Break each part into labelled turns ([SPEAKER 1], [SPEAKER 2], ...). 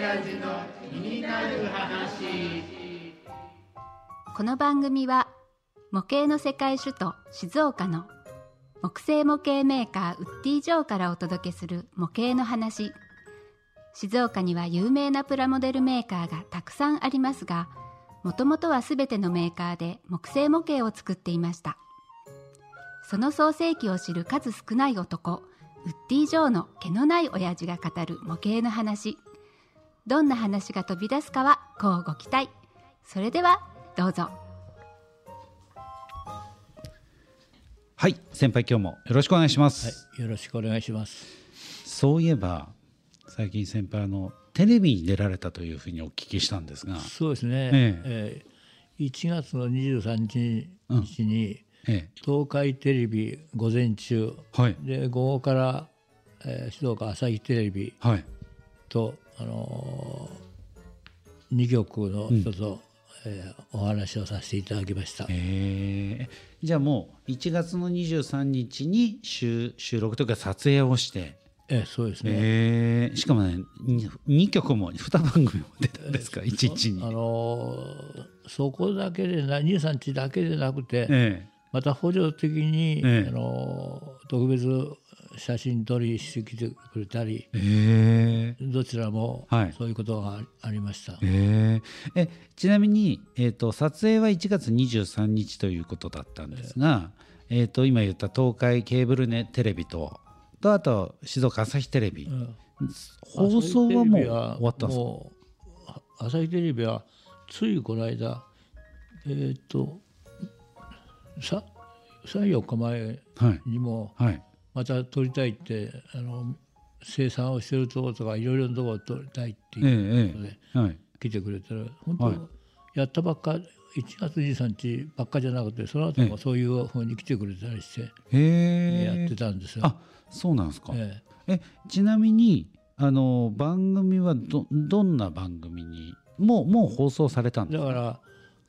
[SPEAKER 1] 親父の気になる話
[SPEAKER 2] この番組は模型の世界首都静岡の木製模型メーカーウッディ・ジョーからお届けする模型の話。静岡には有名なプラモデルメーカーがたくさんありますがもともとは全てのメーカーで木製模型を作っていました。その創世記を知る数少ない男ウッディ・ジョーの毛のない親父が語る模型の話。どんな話が飛び出すかはこうご期待。それではどうぞ。
[SPEAKER 3] はい先輩今日もよろしくお願いします、
[SPEAKER 4] よろしくお願いします。
[SPEAKER 3] そういえば最近先輩あのテレビに出られたというふうにお聞きしたんですが。
[SPEAKER 4] そうですね。
[SPEAKER 3] え
[SPEAKER 4] え。ー1月の23日に
[SPEAKER 3] え
[SPEAKER 4] 東海テレビ午前中。
[SPEAKER 3] えはい。
[SPEAKER 4] で午後から、えー静岡朝日テレビ
[SPEAKER 3] はい。
[SPEAKER 4] とあのー、2局の人と、えーお話をさせていただきました。
[SPEAKER 3] ええじゃあもう1月の23日に収収録というか撮影をして、
[SPEAKER 4] えーそうですね。
[SPEAKER 3] ええしかもね 2, 曲も2番組も出たんですか？1日に。
[SPEAKER 4] あのーそこだけでな23日だけでなくて、
[SPEAKER 3] え
[SPEAKER 4] また補助的に、
[SPEAKER 3] ええ。
[SPEAKER 4] あの特別写真撮りしてきてくれたり
[SPEAKER 3] えええ
[SPEAKER 4] どちらも
[SPEAKER 3] はい。
[SPEAKER 4] そういうことがありました、
[SPEAKER 3] えええちなみに、えー、と撮影は1月23日ということだったんですが、えー、と今言った東海ケーブル、ね、テレビととあと静岡朝日テレビ、
[SPEAKER 4] うん。
[SPEAKER 3] 放送はもう終わったんですか？
[SPEAKER 4] 朝日テレビはついこの間えっ、とさ34日前
[SPEAKER 3] はい。
[SPEAKER 4] にも
[SPEAKER 3] はい
[SPEAKER 4] また撮りたいってあの生産をしてるところとかいろいろなところを撮りたいって
[SPEAKER 3] ええ
[SPEAKER 4] いうことで、
[SPEAKER 3] ええはい。
[SPEAKER 4] 来てくれたら本当、
[SPEAKER 3] はい。
[SPEAKER 4] やったばっか1月23日ばっかじゃなくてその後もそういうふうに来てくれたりして
[SPEAKER 3] へえ。
[SPEAKER 4] やってたんですよ。
[SPEAKER 3] あそうなんですか、
[SPEAKER 4] え
[SPEAKER 3] え。ちなみにあの番組はどどんな番組にもうもう放送されたんですか？
[SPEAKER 4] えだから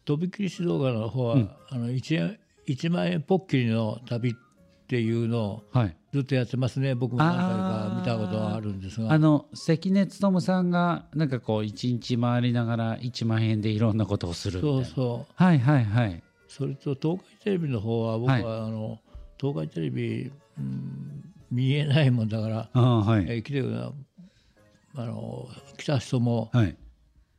[SPEAKER 4] とびきり指導画の方は、あの 1, 1万円ポッキリの旅っていうのを
[SPEAKER 3] はい。
[SPEAKER 4] ずっとやってますね。僕も何回か見たことがあるんですが。
[SPEAKER 3] あの関根勤さんがなんかこう一日回りながら1万円でいろんなことをする
[SPEAKER 4] そうそう。
[SPEAKER 3] はいはいはい。
[SPEAKER 4] それと東海テレビの方は僕は、
[SPEAKER 3] はい。
[SPEAKER 4] あの東海テレビ、うん、見えないもんだから、
[SPEAKER 3] はい。
[SPEAKER 4] えー来てくれあの来た人も、
[SPEAKER 3] はい。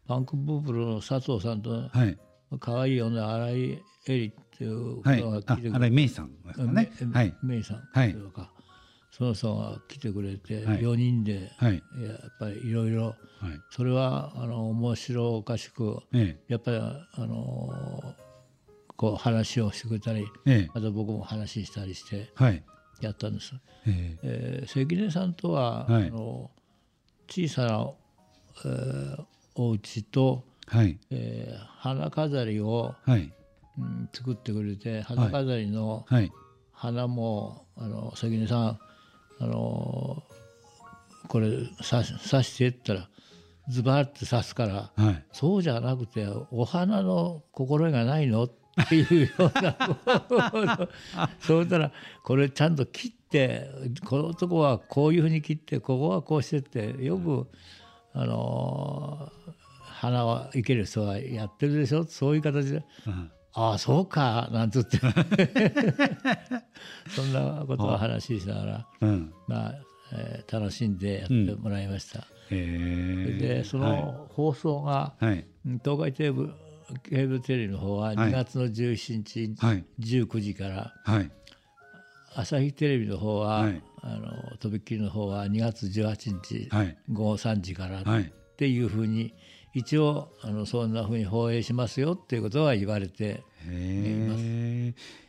[SPEAKER 4] パンクブーブルの佐藤さんと
[SPEAKER 3] はい。
[SPEAKER 4] 可愛い女新井絵里っていう
[SPEAKER 3] はい
[SPEAKER 4] 来てくれて、
[SPEAKER 3] 新井芽衣さんですかね。
[SPEAKER 4] め
[SPEAKER 3] はい。
[SPEAKER 4] メイさん。
[SPEAKER 3] はい。
[SPEAKER 4] とか、その人が来てくれて、
[SPEAKER 3] はい。
[SPEAKER 4] 4人で、
[SPEAKER 3] はい。
[SPEAKER 4] やっぱりいろいろ
[SPEAKER 3] はい。
[SPEAKER 4] それはあの面白おかしく
[SPEAKER 3] え
[SPEAKER 4] やっぱりあのこう話をしてくれたり
[SPEAKER 3] ええ。え
[SPEAKER 4] また僕も話したりして
[SPEAKER 3] はい。
[SPEAKER 4] やったんです。
[SPEAKER 3] え
[SPEAKER 4] え。ー関根さんとは、
[SPEAKER 3] はい。
[SPEAKER 4] あの小さな、えーお家と、
[SPEAKER 3] えはい。
[SPEAKER 4] えー花飾りを、
[SPEAKER 3] はい
[SPEAKER 4] うん作ってくれて花飾りの
[SPEAKER 3] はい。
[SPEAKER 4] 花も、あの関根さんあのこれ刺し刺してったらズバッて刺すから
[SPEAKER 3] はい。
[SPEAKER 4] そうじゃなくてお花の心得がないの？っていうような そうしたらこれちゃんと切ってこのとこはこういうふうに切ってここはこうしてってよくあの花はいける人はやってるでしょ？そういう形で。
[SPEAKER 3] うん「
[SPEAKER 4] ああそうか」なんつって。そんなことを話ししながら
[SPEAKER 3] うん。
[SPEAKER 4] まあ、えー楽しんでやってもらいました。
[SPEAKER 3] へえ。
[SPEAKER 4] でその放送が、
[SPEAKER 3] はい。
[SPEAKER 4] うん東海テレビケーブルテレビの方は
[SPEAKER 3] はい。
[SPEAKER 4] 2月の17日、
[SPEAKER 3] はい。
[SPEAKER 4] 19時から
[SPEAKER 3] はい。
[SPEAKER 4] 朝日テレビの方は、
[SPEAKER 3] はい。
[SPEAKER 4] あのとびっきりの方は2月18日、
[SPEAKER 3] はい。
[SPEAKER 4] 午後3時から
[SPEAKER 3] はい。
[SPEAKER 4] っていうふうに一応あのそんなふうに放映しますよっていうことは言われて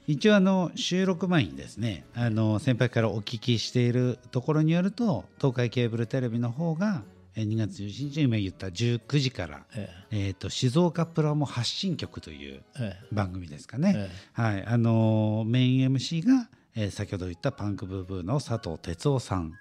[SPEAKER 3] 一応あの収録前にですねあの先輩からお聞きしているところによると東海ケーブルテレビの方がえー2月17日今言った19時から、
[SPEAKER 4] え
[SPEAKER 3] え。ー、と静岡プラモ発信局という
[SPEAKER 4] ええ。
[SPEAKER 3] 番組ですかね、
[SPEAKER 4] え
[SPEAKER 3] はい。あのーメイン MC が、えー先ほど言ったパンクブーブーの佐藤哲夫さん。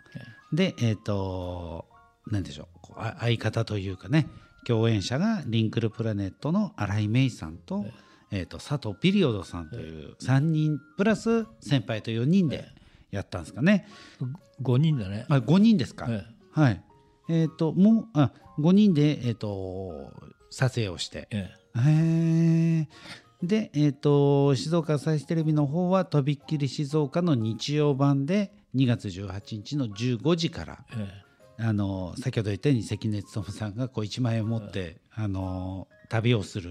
[SPEAKER 3] でえっ、と何でしょう。相方というかね共演者がリンクルプラネットの新井芽衣さんと,、えー、と佐藤ピリオドさんという3人プラス先輩と4人でやったんですかね、
[SPEAKER 4] え5人だね、
[SPEAKER 3] あ5人ですか、
[SPEAKER 4] え
[SPEAKER 3] はい。えっ、ともうあ5人で、えー、と撮影をして。
[SPEAKER 4] え
[SPEAKER 3] へえで、えー、と静岡朝日テレビの方はとびっきり静岡の日曜版で2月18日の15時から
[SPEAKER 4] ええ
[SPEAKER 3] あの先ほど言ったように関根勤さんがこう1万円を持って、あの旅をする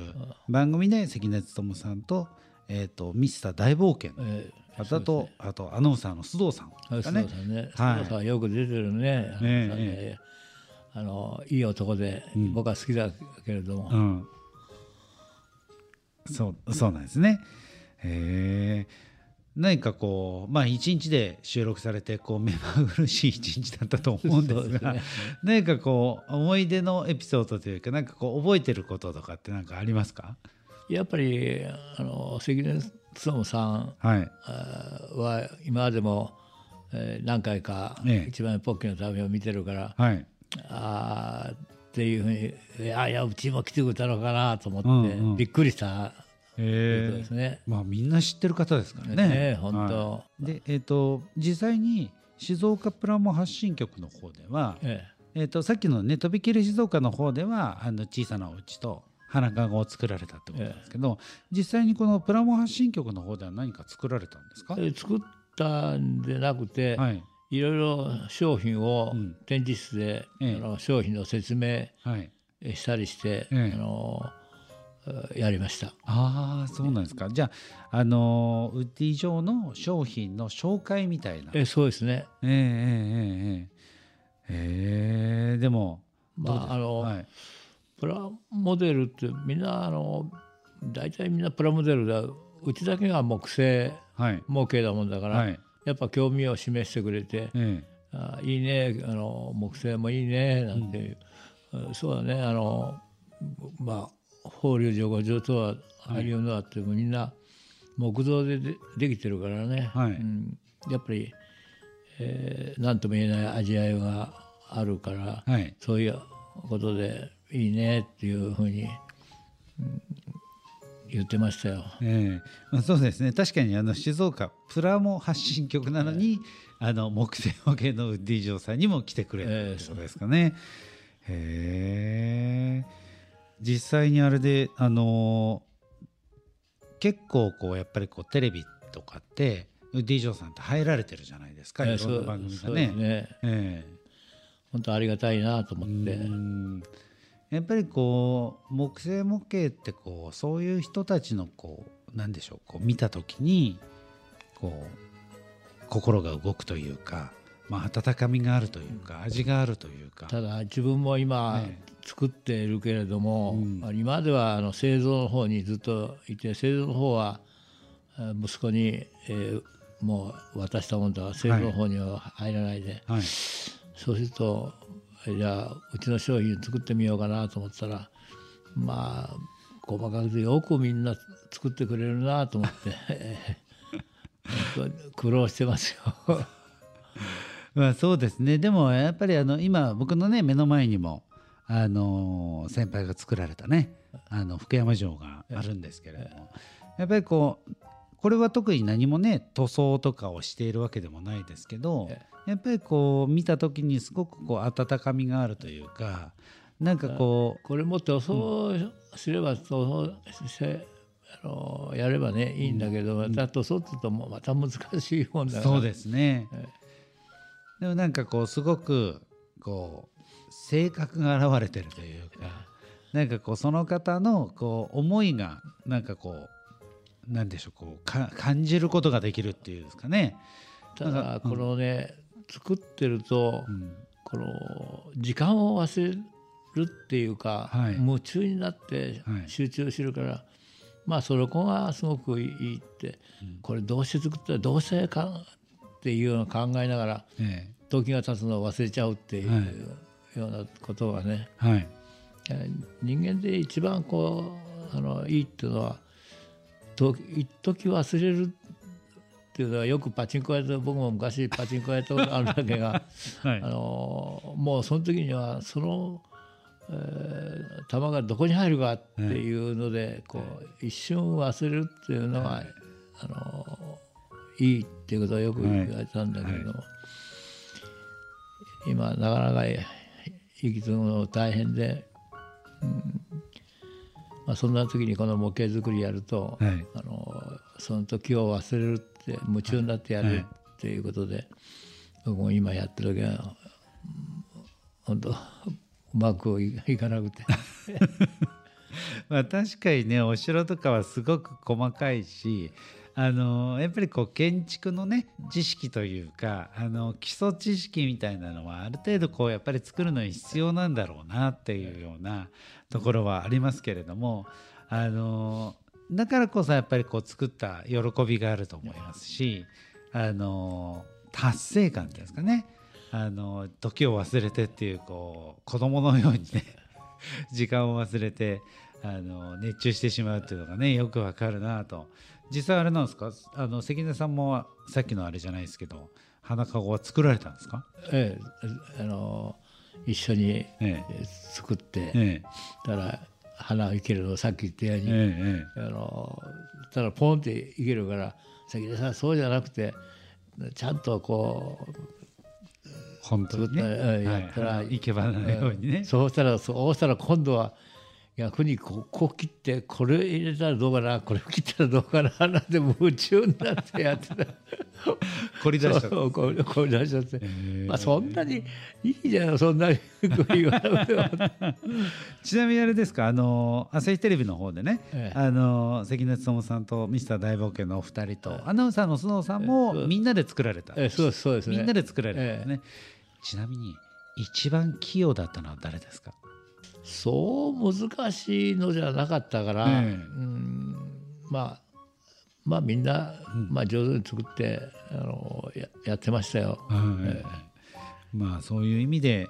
[SPEAKER 3] 番組で関根勤さんと,、えー、とミスター大冒険。の
[SPEAKER 4] ええ
[SPEAKER 3] 方と、あとアナウンサーの須藤さん
[SPEAKER 4] あ
[SPEAKER 3] がね。
[SPEAKER 4] 須藤さんよく出てるね。あの
[SPEAKER 3] ええ
[SPEAKER 4] あのいい男で、僕は好きだけれども、
[SPEAKER 3] うん、そうそうなんですね。へえ何かこうまあ一日で収録されてこう目まぐるしい一日だったと思うんですが
[SPEAKER 4] ね。
[SPEAKER 3] 何かこう思い出のエピソードというかなんかこう覚えてることとかって何かありますか？
[SPEAKER 4] やっぱりあの関根勤さん
[SPEAKER 3] は
[SPEAKER 4] 今までも、えー何回か
[SPEAKER 3] ええ。
[SPEAKER 4] 一番ポッキーの旅を見てるから、
[SPEAKER 3] はい。
[SPEAKER 4] あーっていうふうにいやいやうちも来てくれたのかなと思って、びっくりした
[SPEAKER 3] え
[SPEAKER 4] ですね。
[SPEAKER 3] まあみんな知ってる方ですからね。
[SPEAKER 4] ねえ本当。
[SPEAKER 3] はい。でえっ、と実際に静岡プラモ発信局の方では、
[SPEAKER 4] え
[SPEAKER 3] え。ー、とさっきのねとびきり静岡の方ではあの小さなお家と花籠を作られたってことなんですけど、実際にこのプラモ発信局の方では何か作られたんですか、
[SPEAKER 4] え作ったんでなくて、
[SPEAKER 3] はい。
[SPEAKER 4] いろいろ商品を
[SPEAKER 3] うん。
[SPEAKER 4] 展示室で、
[SPEAKER 3] ええ。
[SPEAKER 4] あの商品の説明
[SPEAKER 3] はい。
[SPEAKER 4] したりして、
[SPEAKER 3] ええ。
[SPEAKER 4] あのえやりました。
[SPEAKER 3] ああそうなんですか。じゃあ、あのウッディ上の商品の紹介みたいな。え
[SPEAKER 4] そうですね。
[SPEAKER 3] えー、えー、ええー、え。でも
[SPEAKER 4] まああの、
[SPEAKER 3] はい、
[SPEAKER 4] プラモデルってみんなあの大体みんなプラモデルだ。うちだけが木製模型だもんだから、
[SPEAKER 3] はい、
[SPEAKER 4] やっぱ興味を示してくれて「
[SPEAKER 3] ええ、
[SPEAKER 4] あいいねあの木製もいいね」なんていう、うん、そうだね。あのまあ法隆寺五条とはああいうのはってみんな木造ででできてるからね、
[SPEAKER 3] はい。
[SPEAKER 4] うん、やっぱり、えー、何とも言えない味わいがあるから、
[SPEAKER 3] えはい。
[SPEAKER 4] そういうことでいいねっていうふうに、うん言ってましたよ。
[SPEAKER 3] ええ。まあ、そうですね。確かにあの静岡プラモ発信局なのに、あの木製模型のウッディ・ジョーさんにも来てくれた
[SPEAKER 4] ええ
[SPEAKER 3] ってことですかね。へえ実際にあれであの結構こうやっぱりこうテレビとかってディ・ジョーさんって入られてるじゃないですか、
[SPEAKER 4] えー
[SPEAKER 3] いろんな番組がね。
[SPEAKER 4] ね
[SPEAKER 3] え
[SPEAKER 4] 本当ありがたいなと思って。
[SPEAKER 3] やっぱりこう木製模型ってこうそういう人たちのこうなんでしょうこう見た時にこう心が動くというか、まあ、温かみがあるというか味があるというか。
[SPEAKER 4] ただ自分も今
[SPEAKER 3] え
[SPEAKER 4] 作っているけれども、
[SPEAKER 3] うん。はい
[SPEAKER 4] そうするとえじゃあうちの商品作ってみようかなと思ったらまあ細かくてよくみんな作ってくれるなと思って。苦労してますよ。
[SPEAKER 3] まあ、そうですね。でもやっぱりあの今僕のね目の前にもあの先輩が作られたねあの福山城があるんですけれどもやっぱりこうこれは特に何もね塗装とかをしているわけでもないですけど
[SPEAKER 4] え
[SPEAKER 3] やっぱりこう見た時にすごくこう温かみがあるというかなんかこ
[SPEAKER 4] これも塗装すれば塗装してあのやればねいいんだけど、また塗装って言うとまた難しいもんだから。
[SPEAKER 3] うそうですね。
[SPEAKER 4] え
[SPEAKER 3] でもなんかこうすごくこう性格が現れてるというかなんかこうその方のこう思いがなんかこうなんでしょうこうか感じることができるっていうんですかね。
[SPEAKER 4] ただこのね、作ってると、
[SPEAKER 3] うん。
[SPEAKER 4] この時間を忘れるっていうか、
[SPEAKER 3] はい。
[SPEAKER 4] 夢中になって
[SPEAKER 3] はい。
[SPEAKER 4] 集中してるから、まあその子がすごくいいって、これどうして作ったらどうしてかっていうのを考えながら
[SPEAKER 3] え
[SPEAKER 4] 時が経つのを忘れちゃうっていう
[SPEAKER 3] はい
[SPEAKER 4] ようなことがね、
[SPEAKER 3] えはい。
[SPEAKER 4] えー人間で一番こうあのいいっていうのはと一時忘れるっていうのはよくパチンコ屋で僕も昔パチンコやったことあるだけが、
[SPEAKER 3] はい。
[SPEAKER 4] あのもうその時にはその、えー球がどこに入るかっていうので、こう一瞬忘れるっていうのが、あのいいっていうことはよく言われたんだけれども、今なかなか生き継ぐの大変で、うんまあ、そんな時にこの模型作りやると、
[SPEAKER 3] はい。
[SPEAKER 4] あのその時を忘れるって夢中になってやるっていうことで、僕も今やってるけどうん本当うまくいいかなくて。
[SPEAKER 3] まあ、確かにねお城とかはすごく細かいしあのやっぱりこう建築のね知識というかあの基礎知識みたいなのはある程度こうやっぱり作るのに必要なんだろうなっていうようなところはありますけれどもあのだからこそやっぱりこう作った喜びがあると思いますしあの達成感っていうんですかね。あの時を忘れてっていうこう子供のようにね時間を忘れてあの熱中してしまうっていうのがねよくわかるなと実際あれなんですか？あの関根さんもさっきのあれじゃないですけど花かごは作られたんですか？
[SPEAKER 4] ええあの一緒に
[SPEAKER 3] ええ。
[SPEAKER 4] え作って、
[SPEAKER 3] え
[SPEAKER 4] たら花を生けるのさっき言ったよう
[SPEAKER 3] え
[SPEAKER 4] に、
[SPEAKER 3] ええ。
[SPEAKER 4] あのたらポンっていけるから関根さんそうじゃなくてちゃんとこう
[SPEAKER 3] 本当にね、
[SPEAKER 4] 作ったええ
[SPEAKER 3] はい
[SPEAKER 4] やったら
[SPEAKER 3] 生け花のようにね、
[SPEAKER 4] そうしたらそうしたら今度は逆にここう切ってこれ入れたらどうかなこれ切ったらどうかななんて夢中になってやってた。
[SPEAKER 3] 凝り出した
[SPEAKER 4] そうこうこう出しちゃって、
[SPEAKER 3] え
[SPEAKER 4] まあそんなにいいじゃんそんなに
[SPEAKER 3] ちなみにあれですかあの朝日テレビの方でね、
[SPEAKER 4] ええ。
[SPEAKER 3] あの関根勤さんとミスター大冒険のお二人と、アナウンサーの須野さんも
[SPEAKER 4] ええ
[SPEAKER 3] みんなで作られた、
[SPEAKER 4] えそうですそうです。ね
[SPEAKER 3] みんなで作られたんですね、ちなみに一番器用だったのは誰ですか？
[SPEAKER 4] そう難しいのじゃなかったから、
[SPEAKER 3] ええ。
[SPEAKER 4] うんまあまあみんな、まあ、上手に作ってあのややってましたよ。
[SPEAKER 3] はい。まあそういう意味で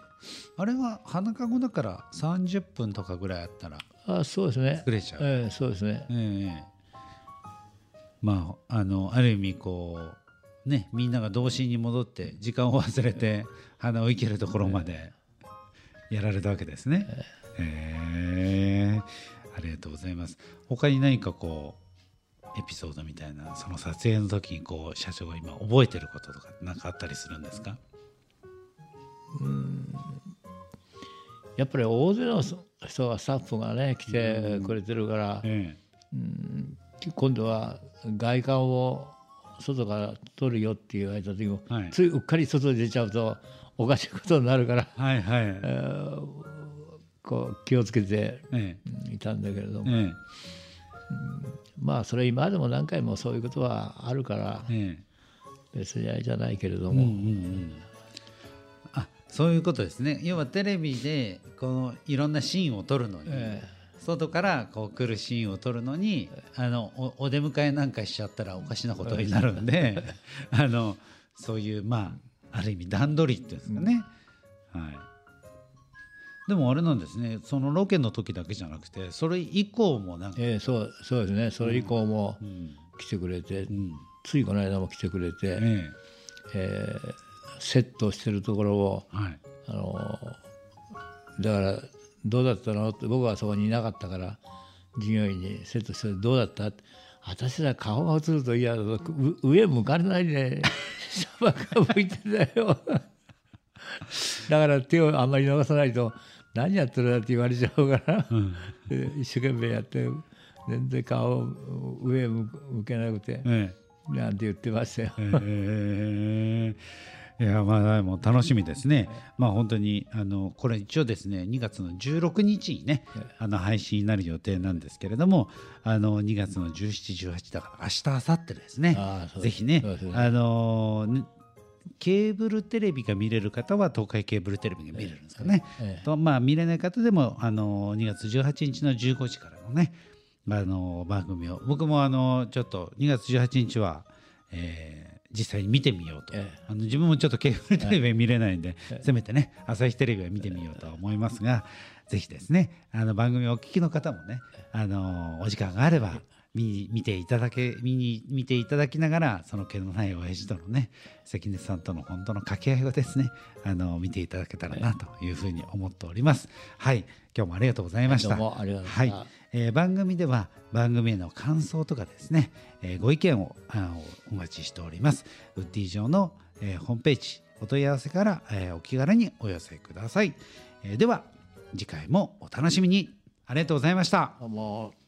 [SPEAKER 3] あれは花かごだから30分とかぐらいあったら
[SPEAKER 4] あそうですね。
[SPEAKER 3] 作れちゃう、
[SPEAKER 4] ええそうですね。
[SPEAKER 3] ええ。まああのある意味こうねみんなが童心に戻って時間を忘れて花を生けるところまでやられたわけですね。へえありがとうございます。他に何かこうエピソードみたいなその撮影の時にこう社長が今覚えてることとか何かあったりするんですか？
[SPEAKER 4] やっぱり大勢の人がスタッフがね来てくれてるから、
[SPEAKER 3] え
[SPEAKER 4] 今度は外観を外から撮るよって言われた時も、
[SPEAKER 3] はい。
[SPEAKER 4] ついうっかり外に出ちゃうとおかしいことになるから、
[SPEAKER 3] えはいはい、
[SPEAKER 4] えーこう気をつけて
[SPEAKER 3] え
[SPEAKER 4] いたんだけれども、
[SPEAKER 3] ええ。
[SPEAKER 4] まあそれ今でも何回もそういうことはあるから
[SPEAKER 3] ええ。え
[SPEAKER 4] 別にあれじゃないけれども、
[SPEAKER 3] うんうんうん。あそういうことですね。要はテレビでこのいろんなシーンを撮るのに、
[SPEAKER 4] え
[SPEAKER 3] 外からこう来るシーンを撮るのにあのおお出迎えなんかしちゃったらおかしなことになるんで あのそういうまあある意味段取りっていうんですかね、はいでもあれなんですね。そのロケの時だけじゃなくてそれ以降もなんか、
[SPEAKER 4] ええそうそうですね。それ以降も
[SPEAKER 3] うん
[SPEAKER 4] 来てくれて、
[SPEAKER 3] うん。
[SPEAKER 4] ついこの間も来てくれて、
[SPEAKER 3] え
[SPEAKER 4] え。ーセットしてるところを
[SPEAKER 3] えはい。
[SPEAKER 4] あのだからどうだったの？って僕はそこにいなかったから従業員にセットしてどうだった？って私ら顔が映ると嫌だとう上向かれないで下ばっか向いてんだよ。だから手をあんまり伸ばさないと何やってるんだって言われちゃうから、で 一生懸命やって全然顔を上向向けなくて
[SPEAKER 3] ええ。
[SPEAKER 4] なんて言ってましたよ。
[SPEAKER 3] えーいやまあもう楽しみですね。まあ本当にあのこれ一応ですね2月の16日にねあの配信になる予定なんですけれどもあの2月の17、18だから明日明後日ですね。
[SPEAKER 4] う
[SPEAKER 3] ぜひ
[SPEAKER 4] ね
[SPEAKER 3] あのねケーブルテレビが見れる方は東海ケーブルテレビが見れるんですかね。
[SPEAKER 4] ええ
[SPEAKER 3] とまあ見れない方でもあの2月18日の15時からのねあの番組を。僕もあのちょっと2月18日は、えー実際に見てみようと、
[SPEAKER 4] ええ。
[SPEAKER 3] あの自分もちょっとケーブルテレビは見れないんで、せめてね朝日テレビは見てみようとは思いますが、ぜひですねあの番組をお聞きの方もねあのお時間があれば見に見ていただけ見に見ていただきながらその毛のない親父とのね関根さんとの本当の掛け合いをですねあの見ていただけたらなというふうに思っております。はい。今日もありがとうございました。
[SPEAKER 4] どうもありがとうございました。
[SPEAKER 3] はい。えー番組では番組への感想とかですね、えーご意見をあのお待ちしております。ウッディ上の、えーホームページ、お問い合わせから、えーお気軽にお寄せください、えーでは次回もお楽しみに。ありがとうございました。
[SPEAKER 4] どうも